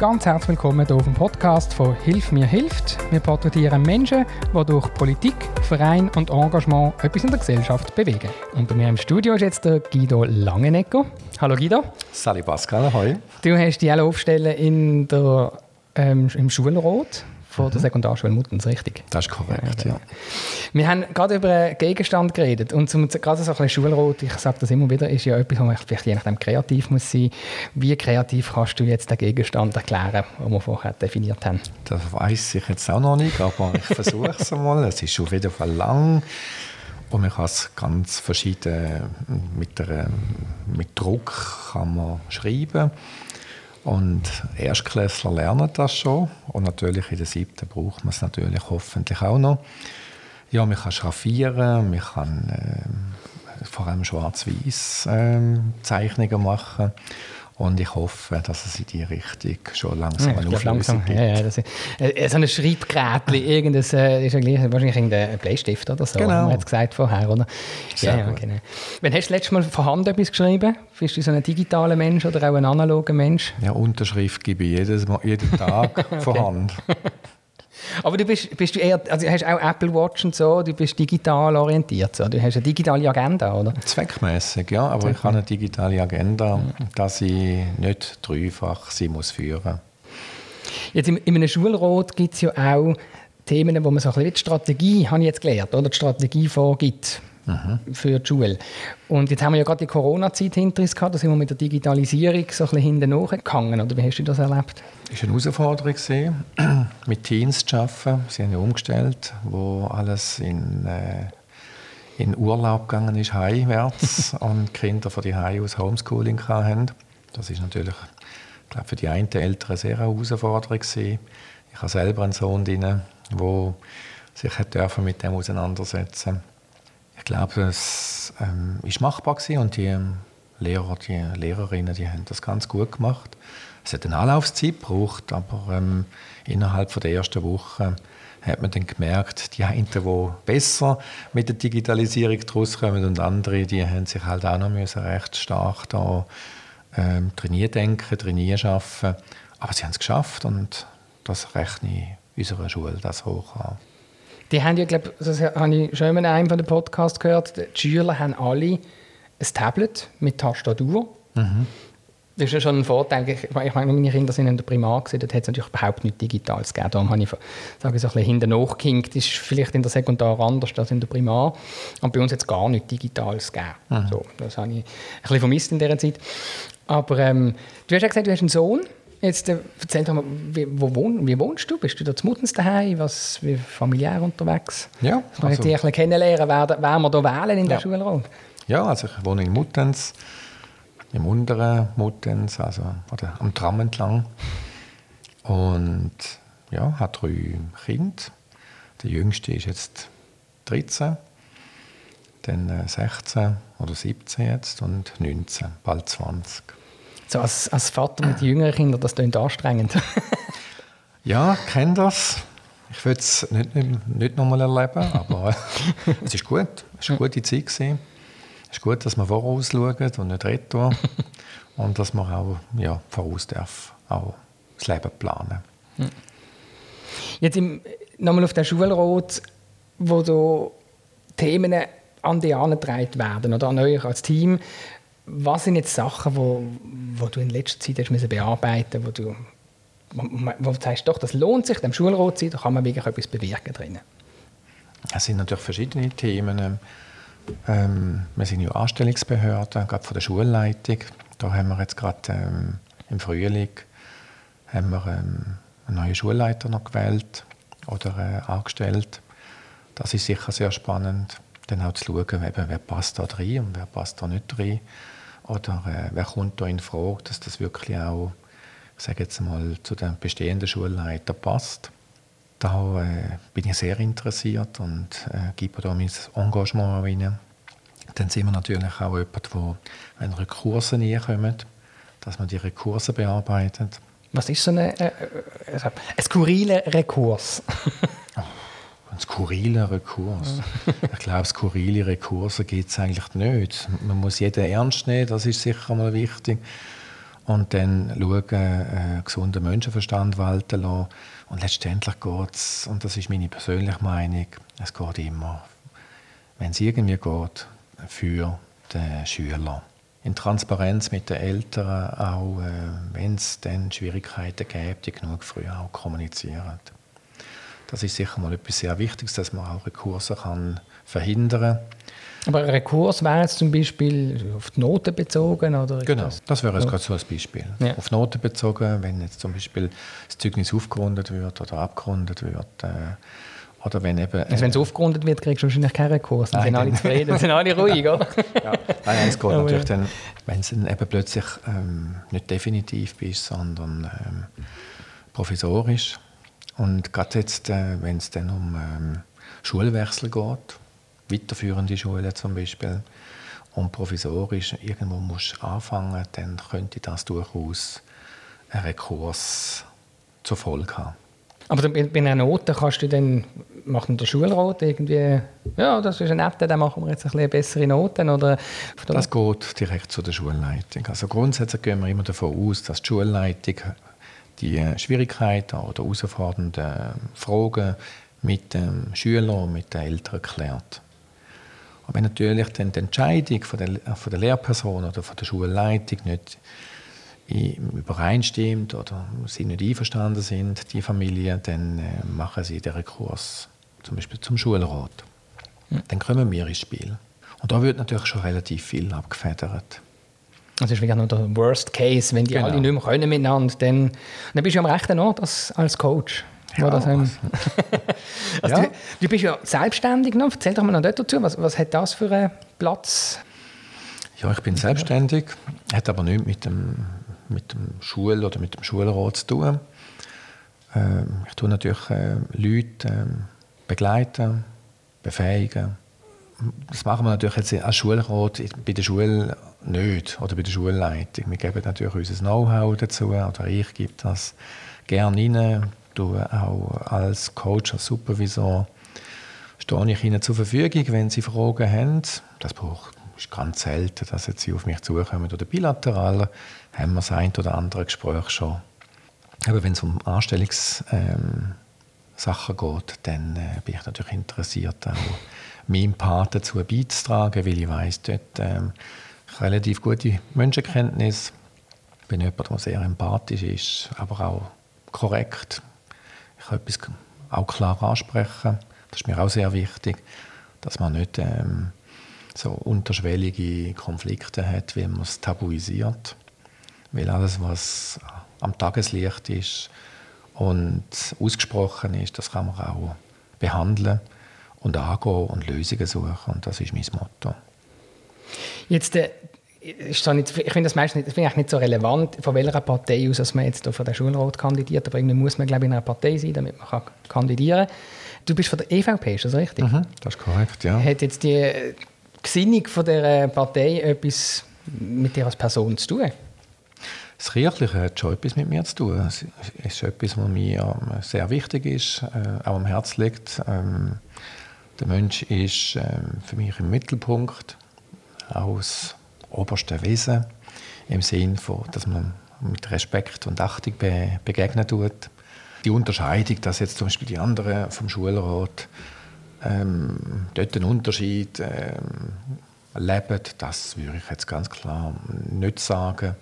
Ganz herzlich willkommen hier auf dem Podcast von Hilf mir hilft. Wir porträtieren Menschen, die durch Politik, Verein und Engagement etwas in der Gesellschaft bewegen. Und bei mir im Studio ist jetzt der Guido Langenegger. Hallo Guido. Salut Pascal, hallo. Du hast die aufstellen in der, ähm, im Schulrat von der mhm. Sekundarschule Muttens, richtig? Das ist korrekt, ja. ja. Wir haben gerade über einen Gegenstand geredet und zum, gerade so ein bisschen Schulrot, ich sage das immer wieder, ist ja etwas, wo man vielleicht je nachdem kreativ muss sein. Wie kreativ kannst du jetzt den Gegenstand erklären, den wir vorher definiert haben? Das weiß ich jetzt auch noch nicht, aber ich versuche es einmal. Es ist auf jeden Fall lang. Und man kann es ganz verschieden mit, der, mit Druck kann man schreiben. Und Erstklässler lernen das schon. Und natürlich in der siebten braucht man es natürlich hoffentlich auch noch. Ja, man kann schraffieren, man kann äh, vor allem schwarz-weiß äh, Zeichnungen machen. Und ich hoffe, dass es in die Richtung schon langsam ja, eine langsam, gibt. Ja, ja, das ist, äh, so ein Schreibgerät, irgendein, äh, ist ja gleich, wahrscheinlich ein Bleistift oder so, genau. haben wir jetzt gesagt vorher, oder? Sehr ja, genau. Wann hast du das letzte Mal von Hand etwas geschrieben? Bist du so ein digitaler Mensch oder auch ein analoger Mensch? Ja, Unterschrift gebe ich jedes, jeden Tag von Hand. Aber du bist, bist du eher, also hast auch Apple Watch und so, du bist digital orientiert, so. du hast eine digitale Agenda, oder? Zweckmäßig, ja, aber Zweckmäßig. ich habe eine digitale Agenda, dass ich nicht dreifach sie muss führen Jetzt in, in einem Schulrat gibt es ja auch Themen, wo man so ein bisschen die Strategie, habe ich jetzt gelernt, oder? die Strategie vorgibt mhm. für die Schule. Und jetzt haben wir ja gerade die Corona-Zeit hinter uns gehabt, da sind wir mit der Digitalisierung so ein bisschen hinten nachgegangen. Oder wie hast du das erlebt? Es war eine Herausforderung, mit Teams zu arbeiten. Sie haben ja umgestellt, wo alles in, äh, in Urlaub gegangen ist, heimwärts, und Kinder von die aus Homeschooling hatten. Das ist natürlich ich glaube, für die einen Eltern sehr eine Herausforderung. Gewesen. Ich habe selber einen Sohn, der sich mit dem auseinandersetzen durfte. Ich glaube, es ähm, ist machbar gewesen und die ähm, Lehrer, die Lehrerinnen, die haben das ganz gut gemacht. Es hat eine Anlaufzeit gebraucht, aber ähm, innerhalb von der ersten Woche hat man dann gemerkt, die einen, die besser mit der Digitalisierung draus kommen und andere, die haben sich halt auch noch müssen recht stark da ähm, trainieren denken, trainieren schaffen. Aber sie haben es geschafft und das rechne ich unserer Schule das hoch an. Die haben ja, glaube das habe ich schon in einem von den Podcasts gehört, die Schüler haben alle ein Tablet mit Tastatur. Mhm. Das ist ja schon ein Vorteil. Ich meine, meine Kinder sind in der Primar, gewesen, dort hat es natürlich überhaupt nichts Digitales gegeben. Darum habe ich sage ich, so ein bisschen hinten nachgehinkt. Das ist vielleicht in der Sekundar anders als in der Primar. Und bei uns hat es gar nichts Digitales gegeben. Mhm. So, das habe ich ein bisschen vermisst in dieser Zeit. Aber ähm, du hast ja gesagt, du hast einen Sohn. Jetzt äh, erzähl doch mal, wie, wo wohn, wie wohnst du? Bist du da zu Muttens daheim? Was, wie familiär unterwegs? Ja. Dass also, wir dich kennenlernen, wer, wer wir hier wählen in der ja. Schulraum. Ja, also ich wohne in Muttens, im unteren Muttens, also oder am Tram entlang. Und ja, habe drei Kinder. Der jüngste ist jetzt 13, dann 16 äh, oder 17 jetzt und 19, bald 20 so als, als Vater mit jüngeren Kindern, das klingt anstrengend. ja, ich kenne das. Ich will es nicht, nicht, nicht nochmal erleben, aber es ist gut. Es war eine gute Zeit. Gewesen. Es ist gut, dass man voraus schaut und nicht retour. und dass man auch ja, voraus darf, auch das Leben planen. Jetzt nochmal auf den Schulrat, wo Themen an die angetragen werden oder an euch als Team. Was sind jetzt Sachen, wo, wo du in letzter Zeit hast bearbeiten wo du wo du sagst, doch, das lohnt sich, dem Schulrat zu sein, da kann man wirklich etwas bewirken drinnen? Es sind natürlich verschiedene Themen. Ähm, wir sind ja Anstellungsbehörde, gerade von der Schulleitung. Da haben wir jetzt gerade ähm, im Frühling haben wir, ähm, einen neuen Schulleiter noch gewählt oder äh, angestellt. Das ist sicher sehr spannend, dann auch zu schauen, eben, wer passt da rein und wer passt da nicht rein. Oder äh, wer kommt da in Frage, dass das wirklich auch, ich sage jetzt mal, zu den bestehenden Schulleitern passt. Da äh, bin ich sehr interessiert und äh, gebe da mein Engagement rein. Dann sind wir natürlich auch jemand, wo, wenn Rekurse kommen, dass man die Rekurse bearbeitet. Was ist so eine, äh, äh ein skurriler Rekurs? Ein skurriler Rekurs. ich glaube, skurrile Rekurse gibt es eigentlich nicht. Man muss jeden ernst nehmen, das ist sicher mal wichtig. und dann schauen, äh, gesunden Menschenverstand walten lassen. Und letztendlich geht es, und das ist meine persönliche Meinung, es geht immer, wenn es irgendwie geht, für den Schüler. In Transparenz mit den Eltern, auch äh, wenn es dann Schwierigkeiten gibt, die genug früh auch kommunizieren. Das ist sicher mal etwas sehr Wichtiges, dass man auch Rekurse kann verhindern kann aber ein Rekurs wäre jetzt zum Beispiel auf die Noten bezogen? Oder genau, das, das wäre jetzt ja. gerade so ein Beispiel. Ja. Auf Noten bezogen, wenn jetzt zum Beispiel das Zeugnis aufgerundet wird oder abgerundet wird. Äh, oder wenn eben, also wenn es aufgerundet wird, kriegst du wahrscheinlich keinen Rekurs. Dann sind alle zufrieden, dann sind alle ruhig, oder? ja, nein, es geht natürlich dann, wenn es eben plötzlich ähm, nicht definitiv bist, sondern ähm, provisorisch. Und gerade jetzt, äh, wenn es dann um ähm, Schulwechsel geht, weiterführende Schulen zum Beispiel, und provisorisch irgendwo musst anfangen, dann könnte das durchaus einen Rekurs zur Folge haben. Aber bei, einer Note kannst du dann, macht der Schulrat irgendwie, ja, das ist ein nett, dann machen wir jetzt ein bisschen bessere Noten? Oder das geht direkt zu der Schulleitung. Also grundsätzlich gehen wir immer davon aus, dass die Schulleitung die Schwierigkeiten oder herausfordernden Fragen mit dem Schüler und mit den Eltern klärt. Aber wenn natürlich dann die Entscheidung von der, von der Lehrperson oder von der Schulleitung nicht übereinstimmt oder sie nicht einverstanden sind, die Familie, dann äh, machen sie den Rekurs zum Beispiel zum Schulrat. Ja. Dann kommen wir ins Spiel. Und da wird natürlich schon relativ viel abgefedert. Das ist wirklich noch der Worst Case, wenn die genau. alle nicht mehr können miteinander, dann, dann bist du am rechten Ort als, als Coach. Ja, das haben. also ja. Du, du, bist ja selbstständig noch. Erzähl doch mal noch dazu. Was, was hat das für einen Platz? Ja, ich bin selbstständig, hat aber nichts mit dem, mit dem Schul- oder mit dem Schulrat zu tun. Ähm, ich tue natürlich äh, Leute äh, begleiten, befähigen. Das machen wir natürlich jetzt als Schulrat bei der Schule nicht oder bei der Schulleitung. Wir geben natürlich unser Know-how dazu oder ich gebe das gerne rein, auch als Coach, als Supervisor, stehe ich ihnen zur Verfügung, wenn sie Fragen haben. Das braucht ist ganz selten, dass jetzt sie auf mich zukommen oder bilateral haben wir das ein oder andere Gespräch schon. Aber wenn es um Anstellungssachen ähm, geht, dann äh, bin ich natürlich interessiert, auch meinen Part dazu beizutragen, weil ich weiß, dort ähm, relativ gute Menschenkenntnis, bin jemand, der sehr empathisch ist, aber auch korrekt ich kann etwas auch klar ansprechen. Das ist mir auch sehr wichtig, dass man nicht ähm, so unterschwellige Konflikte hat, weil man es tabuisiert. Weil alles, was am Tageslicht ist und ausgesprochen ist, das kann man auch behandeln und angehen und Lösungen suchen. Und das ist mein Motto. Jetzt, äh, ist so nicht, ich finde das meistens nicht, das nicht so relevant, von welcher Partei aus dass man jetzt von der Schulrat kandidiert, aber irgendwie muss man glaube ich, in einer Partei sein, damit man kann kandidieren kann. Du bist von der EVP, ist das richtig? Mhm, das ist korrekt, ja. Hat jetzt die Gesinnung von der Partei etwas mit dir als Person zu tun? Das Kirchliche hat schon etwas mit mir zu tun. Es ist etwas, was mir sehr wichtig ist, äh, auch am Herzen liegt. Der Mensch ist ähm, für mich im Mittelpunkt, aus obersten Wesen, im Sinne von, dass man mit Respekt und Achtung be begegnen tut. Die Unterscheidung, dass jetzt zum Beispiel die anderen vom Schulrat ähm, dort einen Unterschied ähm, leben, das würde ich jetzt ganz klar nicht sagen.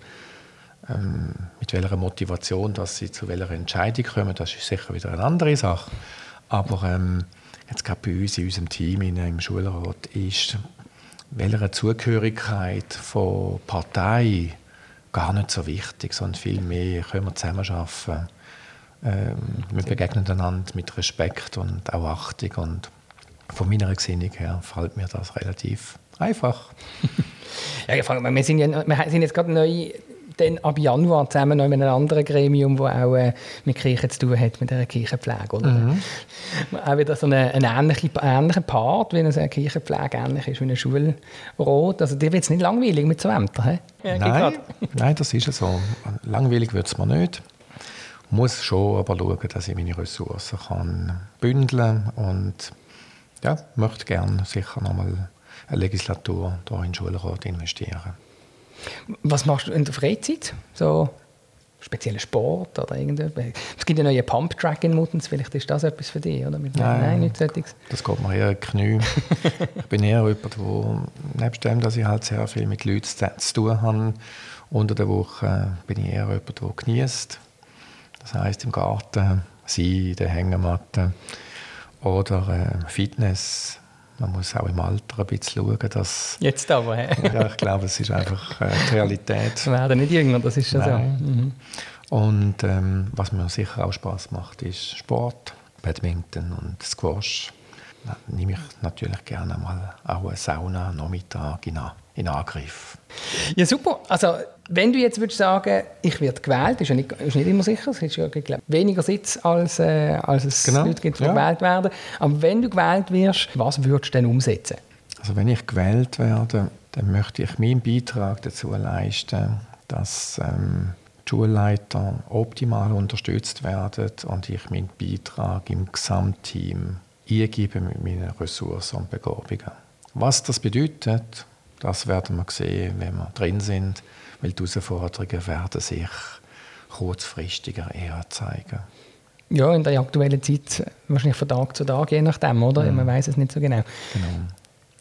Ähm, mit welcher Motivation dass sie zu welcher Entscheidung kommen, das ist sicher wieder eine andere Sache. Aber ähm, jetzt gerade bei uns in unserem Team in, im Schulrat ist welcher Zugehörigkeit von Partei gar nicht so wichtig, sondern vielmehr können wir zusammenarbeiten. Ähm, wir begegnen einander mit Respekt und auch Achtung und von meiner Gesinnung her fällt mir das relativ einfach. ja, wir sind, ja, wir sind jetzt gerade neu dann ab Januar zusammen noch in einem anderen Gremium, das auch äh, mit Kirche zu tun hat, mit der Kirchenpflege. Oder? Mhm. Auch wieder so einen eine ähnliche, ähnlichen Part, wie eine Kirchenpflege ähnlich ist wie eine Schulrot. Also dir wird es nicht langweilig mit so Ämtern, ja, nein, nein, das ist so. Langweilig wird es mir nicht. Ich muss schon aber schauen, dass ich meine Ressourcen kann bündeln und ja, möchte gerne sicher nochmal eine Legislatur hier in Schulrat investieren. Was machst du in der Freizeit? So speziellen Sport oder irgendetwas? Es gibt ja neue Pump-Track in Muttens, vielleicht ist das etwas für dich, oder? Mit nein, nein, nicht solches. Das geht mir eher Knie. ich bin eher jemand, der, nebst dem, dass ich halt sehr viel mit Leuten zu tun habe, unter der Woche bin ich eher jemand, der genießt. Das heisst, im Garten sein, in der Hängematte oder äh, Fitness. Man muss auch im Alter ein bisschen schauen, dass... Jetzt aber, hä? ja, ich glaube, es ist einfach äh, die Realität. Wir werden nicht jünger, das ist schon Nein. so. Mhm. Und ähm, was mir sicher auch Spaß macht, ist Sport, Badminton und Squash. Da nehme ich natürlich gerne mal auch eine Sauna Nachmittag in, in Angriff. Ja, super. Also, wenn du jetzt würdest sagen, ich werde gewählt, ist ja nicht, ist nicht immer sicher, es ist ja glaub, weniger Sitz, als, äh, als es genau. Leute gibt, die ja. gewählt werden. Aber wenn du gewählt wirst, was würdest du denn umsetzen? Also, wenn ich gewählt werde, dann möchte ich meinen Beitrag dazu leisten, dass ähm, Schulleiter optimal unterstützt werden und ich meinen Beitrag im Gesamtteam eingebe mit meinen Ressourcen und Begabungen. Was das bedeutet, das werden wir sehen, wenn wir drin sind, weil die Herausforderungen werden sich kurzfristiger eher zeigen. Ja, in der aktuellen Zeit wahrscheinlich von Tag zu Tag, je nachdem, oder? Mhm. Man weiß es nicht so genau. genau.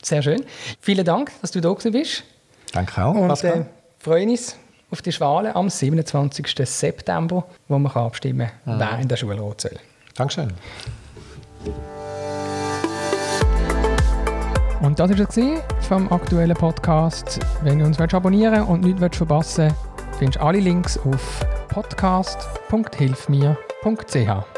Sehr schön. Vielen Dank, dass du da bist. Danke auch. Und äh, freuen uns auf die Schwale am 27. September, wo man abstimmen kann, mhm. wer in der Schulrat soll. Dankeschön. Das war es vom aktuellen Podcast. Wenn du uns abonnieren und nichts verpassen willst, findest du alle Links auf podcast.hilfmir.ch.